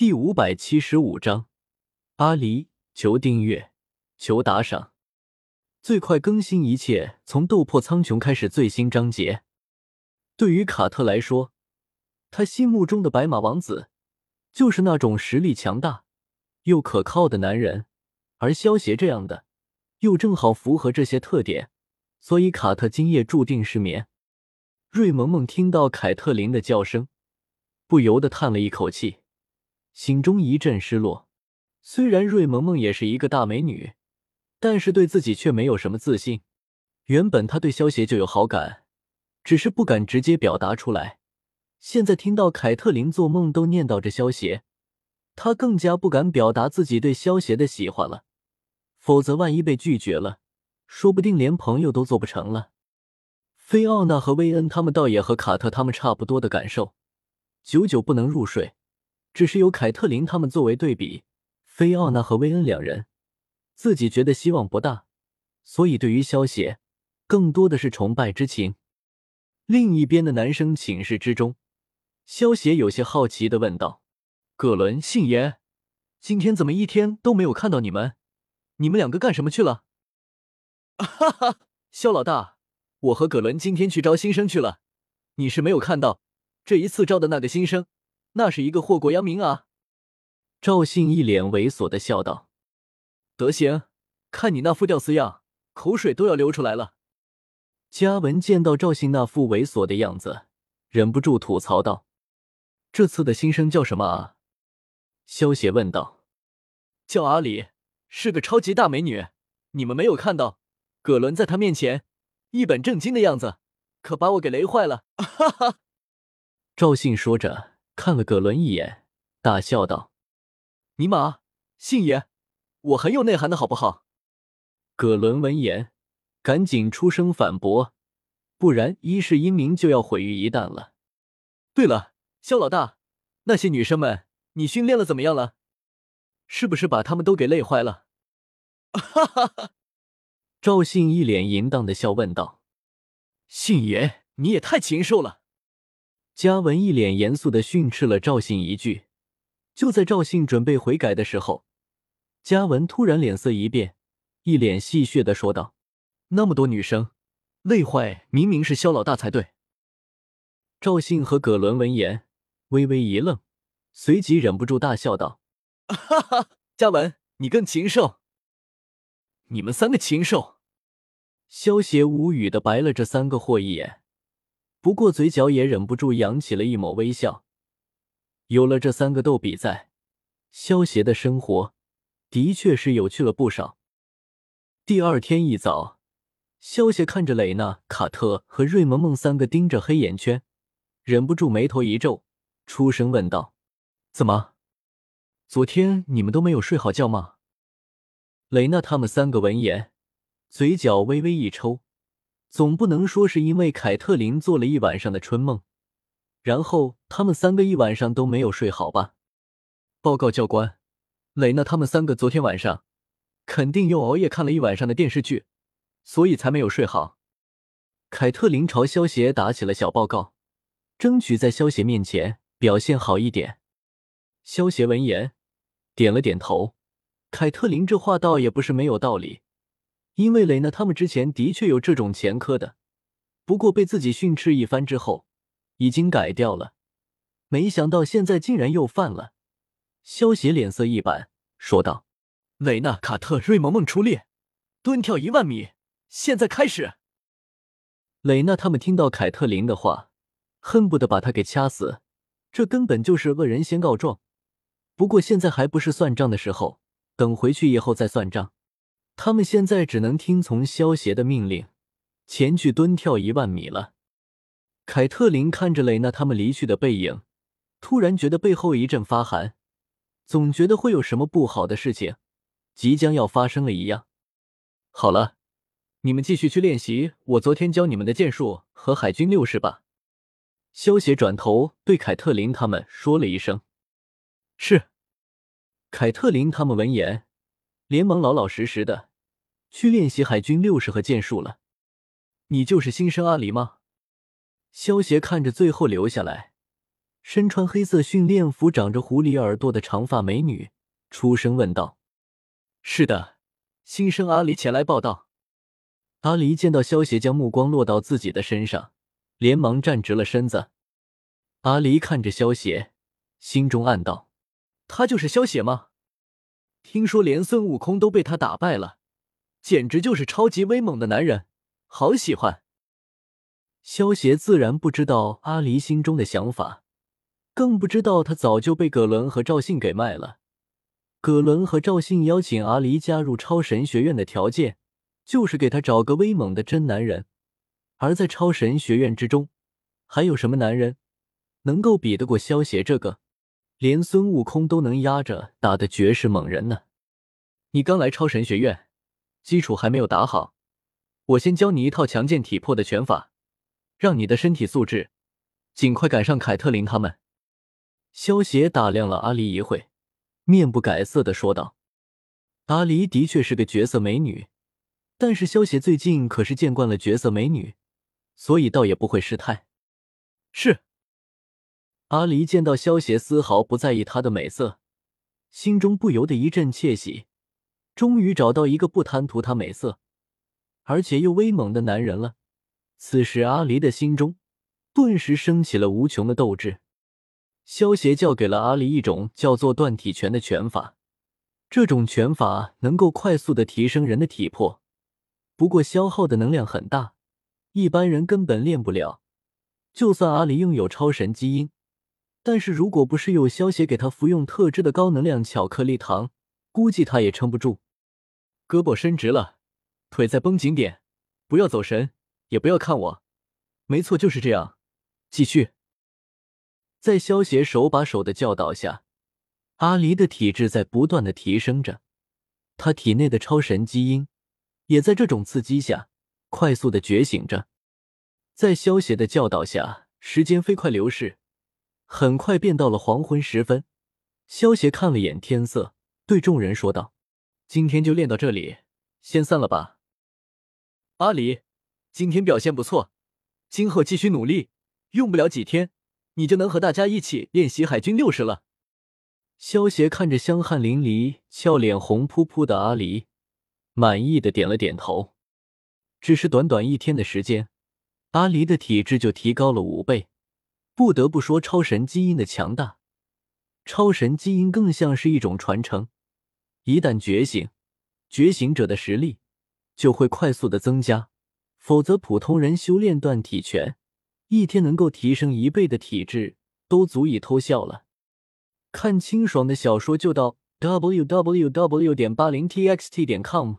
第五百七十五章，阿离，求订阅，求打赏，最快更新一切从斗破苍穹开始最新章节。对于卡特来说，他心目中的白马王子就是那种实力强大又可靠的男人，而萧协这样的又正好符合这些特点，所以卡特今夜注定失眠。瑞萌萌听到凯特琳的叫声，不由得叹了一口气。心中一阵失落。虽然瑞萌萌也是一个大美女，但是对自己却没有什么自信。原本她对萧协就有好感，只是不敢直接表达出来。现在听到凯特琳做梦都念叨着萧协，他更加不敢表达自己对萧协的喜欢了。否则万一被拒绝了，说不定连朋友都做不成了。菲奥娜和薇恩他们倒也和卡特他们差不多的感受，久久不能入睡。只是有凯特琳他们作为对比，菲奥娜和薇恩两人，自己觉得希望不大，所以对于萧协，更多的是崇拜之情。另一边的男生寝室之中，萧协有些好奇的问道：“葛伦、信言，今天怎么一天都没有看到你们？你们两个干什么去了？” 哈哈，萧老大，我和葛伦今天去招新生去了，你是没有看到这一次招的那个新生。那是一个祸国殃民啊！赵信一脸猥琐的笑道：“德行，看你那副屌丝样，口水都要流出来了。”嘉文见到赵信那副猥琐的样子，忍不住吐槽道：“这次的新生叫什么啊？”萧邪问道：“叫阿里，是个超级大美女。你们没有看到，葛伦在她面前一本正经的样子，可把我给雷坏了。”哈哈！赵信说着。看了葛伦一眼，大笑道：“尼玛，信爷，我很有内涵的好不好？”葛伦闻言，赶紧出声反驳：“不然一世英名就要毁于一旦了。”对了，肖老大，那些女生们，你训练了怎么样了？是不是把她们都给累坏了？哈哈哈！赵信一脸淫荡的笑问道：“信爷，你也太禽兽了！”嘉文一脸严肃的训斥了赵信一句。就在赵信准备悔改的时候，嘉文突然脸色一变，一脸戏谑的说道：“那么多女生，累坏明明是肖老大才对。”赵信和葛伦闻言微微一愣，随即忍不住大笑道：“哈哈，嘉文，你更禽兽！你们三个禽兽！”萧协无语的白了这三个货一眼。不过嘴角也忍不住扬起了一抹微笑。有了这三个逗比在，萧协的生活的确是有趣了不少。第二天一早，萧协看着蕾娜、卡特和瑞萌萌三个盯着黑眼圈，忍不住眉头一皱，出声问道：“怎么，昨天你们都没有睡好觉吗？”蕾娜他们三个闻言，嘴角微微一抽。总不能说是因为凯特琳做了一晚上的春梦，然后他们三个一晚上都没有睡好吧？报告教官，蕾娜他们三个昨天晚上肯定又熬夜看了一晚上的电视剧，所以才没有睡好。凯特琳朝萧协打起了小报告，争取在萧协面前表现好一点。萧协闻言点了点头，凯特琳这话倒也不是没有道理。因为蕾娜他们之前的确有这种前科的，不过被自己训斥一番之后，已经改掉了。没想到现在竟然又犯了。萧邪脸色一板，说道：“蕾娜、卡特、瑞萌萌出列，蹲跳一万米，现在开始。”蕾娜他们听到凯特琳的话，恨不得把他给掐死，这根本就是恶人先告状。不过现在还不是算账的时候，等回去以后再算账。他们现在只能听从萧协的命令，前去蹲跳一万米了。凯特琳看着蕾娜他们离去的背影，突然觉得背后一阵发寒，总觉得会有什么不好的事情即将要发生了一样。好了，你们继续去练习我昨天教你们的剑术和海军六式吧。萧协转头对凯特琳他们说了一声：“是。”凯特琳他们闻言，连忙老老实实的。去练习海军六式和剑术了。你就是新生阿离吗？萧协看着最后留下来，身穿黑色训练服、长着狐狸耳朵的长发美女出声问道：“是的，新生阿离前来报道。”阿离见到萧邪将目光落到自己的身上，连忙站直了身子。阿离看着萧邪，心中暗道：“他就是萧邪吗？听说连孙悟空都被他打败了，简直就是超级威猛的男人，好喜欢。”萧邪自然不知道阿离心中的想法，更不知道他早就被葛伦和赵信给卖了。葛伦和赵信邀请阿离加入超神学院的条件。就是给他找个威猛的真男人，而在超神学院之中，还有什么男人能够比得过萧协这个连孙悟空都能压着打的绝世猛人呢？你刚来超神学院，基础还没有打好，我先教你一套强健体魄的拳法，让你的身体素质尽快赶上凯特琳他们。萧协打量了阿离一会，面不改色的说道：“阿离的确是个绝色美女。”但是萧邪最近可是见惯了绝色美女，所以倒也不会失态。是阿离见到萧邪丝毫不在意她的美色，心中不由得一阵窃喜，终于找到一个不贪图她美色，而且又威猛的男人了。此时阿离的心中顿时升起了无穷的斗志。萧邪教给了阿离一种叫做断体拳的拳法，这种拳法能够快速的提升人的体魄。不过消耗的能量很大，一般人根本练不了。就算阿离拥有超神基因，但是如果不是有萧邪给他服用特制的高能量巧克力糖，估计他也撑不住。胳膊伸直了，腿再绷紧点，不要走神，也不要看我。没错，就是这样。继续。在萧邪手把手的教导下，阿离的体质在不断的提升着，他体内的超神基因。也在这种刺激下，快速的觉醒着。在萧邪的教导下，时间飞快流逝，很快便到了黄昏时分。萧邪看了眼天色，对众人说道：“今天就练到这里，先散了吧。”阿离，今天表现不错，今后继续努力，用不了几天，你就能和大家一起练习海军六式了。萧邪看着香汗淋漓、俏脸红扑扑的阿离。满意的点了点头，只是短短一天的时间，阿离的体质就提高了五倍。不得不说，超神基因的强大，超神基因更像是一种传承。一旦觉醒，觉醒者的实力就会快速的增加。否则，普通人修炼断体拳，一天能够提升一倍的体质，都足以偷笑了。看清爽的小说就到 w w w. 点八零 t x t. 点 com。